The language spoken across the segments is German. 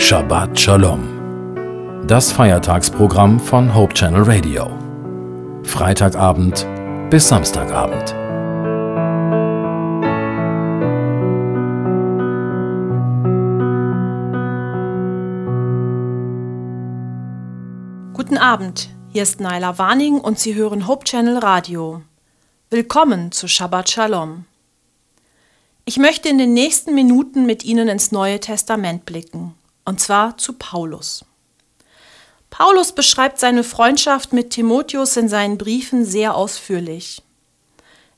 Shabbat Shalom. Das Feiertagsprogramm von Hope Channel Radio. Freitagabend bis Samstagabend. Guten Abend, hier ist Naila Warning und Sie hören Hope Channel Radio. Willkommen zu Shabbat Shalom. Ich möchte in den nächsten Minuten mit Ihnen ins Neue Testament blicken, und zwar zu Paulus. Paulus beschreibt seine Freundschaft mit Timotheus in seinen Briefen sehr ausführlich.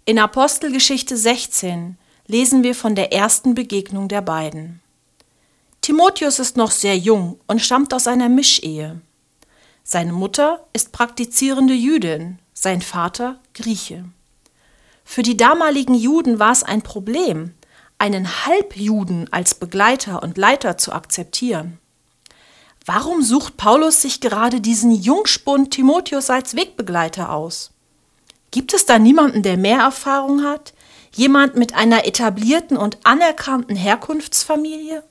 In Apostelgeschichte 16 lesen wir von der ersten Begegnung der beiden. Timotheus ist noch sehr jung und stammt aus einer Mischehe. Seine Mutter ist praktizierende Jüdin, sein Vater Grieche. Für die damaligen Juden war es ein Problem, einen Halbjuden als Begleiter und Leiter zu akzeptieren. Warum sucht Paulus sich gerade diesen Jungspund Timotheus als Wegbegleiter aus? Gibt es da niemanden, der mehr Erfahrung hat? Jemand mit einer etablierten und anerkannten Herkunftsfamilie?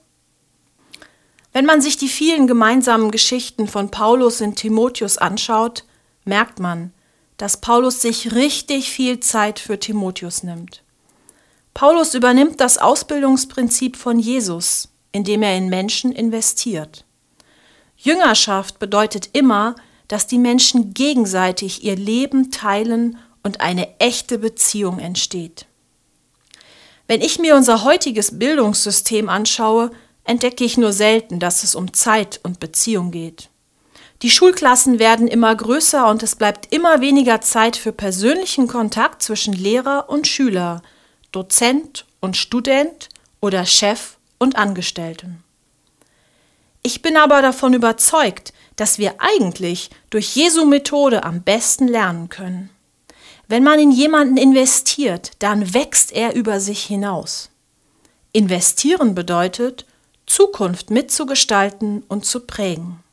Wenn man sich die vielen gemeinsamen Geschichten von Paulus und Timotheus anschaut, merkt man, dass Paulus sich richtig viel Zeit für Timotheus nimmt. Paulus übernimmt das Ausbildungsprinzip von Jesus, indem er in Menschen investiert. Jüngerschaft bedeutet immer, dass die Menschen gegenseitig ihr Leben teilen und eine echte Beziehung entsteht. Wenn ich mir unser heutiges Bildungssystem anschaue, entdecke ich nur selten, dass es um Zeit und Beziehung geht. Die Schulklassen werden immer größer und es bleibt immer weniger Zeit für persönlichen Kontakt zwischen Lehrer und Schüler, Dozent und Student oder Chef und Angestellten. Ich bin aber davon überzeugt, dass wir eigentlich durch Jesu Methode am besten lernen können. Wenn man in jemanden investiert, dann wächst er über sich hinaus. Investieren bedeutet, Zukunft mitzugestalten und zu prägen.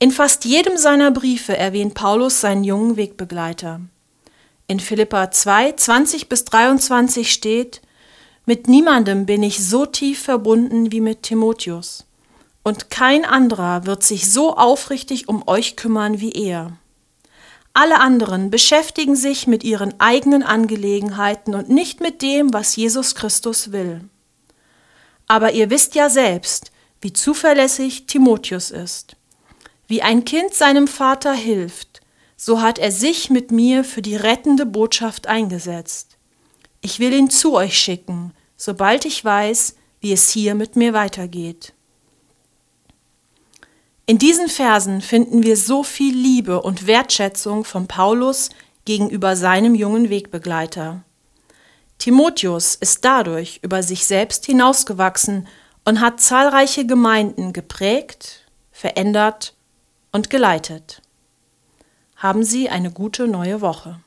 In fast jedem seiner Briefe erwähnt Paulus seinen jungen Wegbegleiter. In Philippa 2, 20 bis 23 steht, mit niemandem bin ich so tief verbunden wie mit Timotheus, und kein anderer wird sich so aufrichtig um euch kümmern wie er. Alle anderen beschäftigen sich mit ihren eigenen Angelegenheiten und nicht mit dem, was Jesus Christus will. Aber ihr wisst ja selbst, wie zuverlässig Timotheus ist, wie ein Kind seinem Vater hilft, so hat er sich mit mir für die rettende Botschaft eingesetzt. Ich will ihn zu euch schicken, sobald ich weiß, wie es hier mit mir weitergeht. In diesen Versen finden wir so viel Liebe und Wertschätzung von Paulus gegenüber seinem jungen Wegbegleiter. Timotheus ist dadurch über sich selbst hinausgewachsen und hat zahlreiche Gemeinden geprägt, verändert und geleitet. Haben Sie eine gute neue Woche.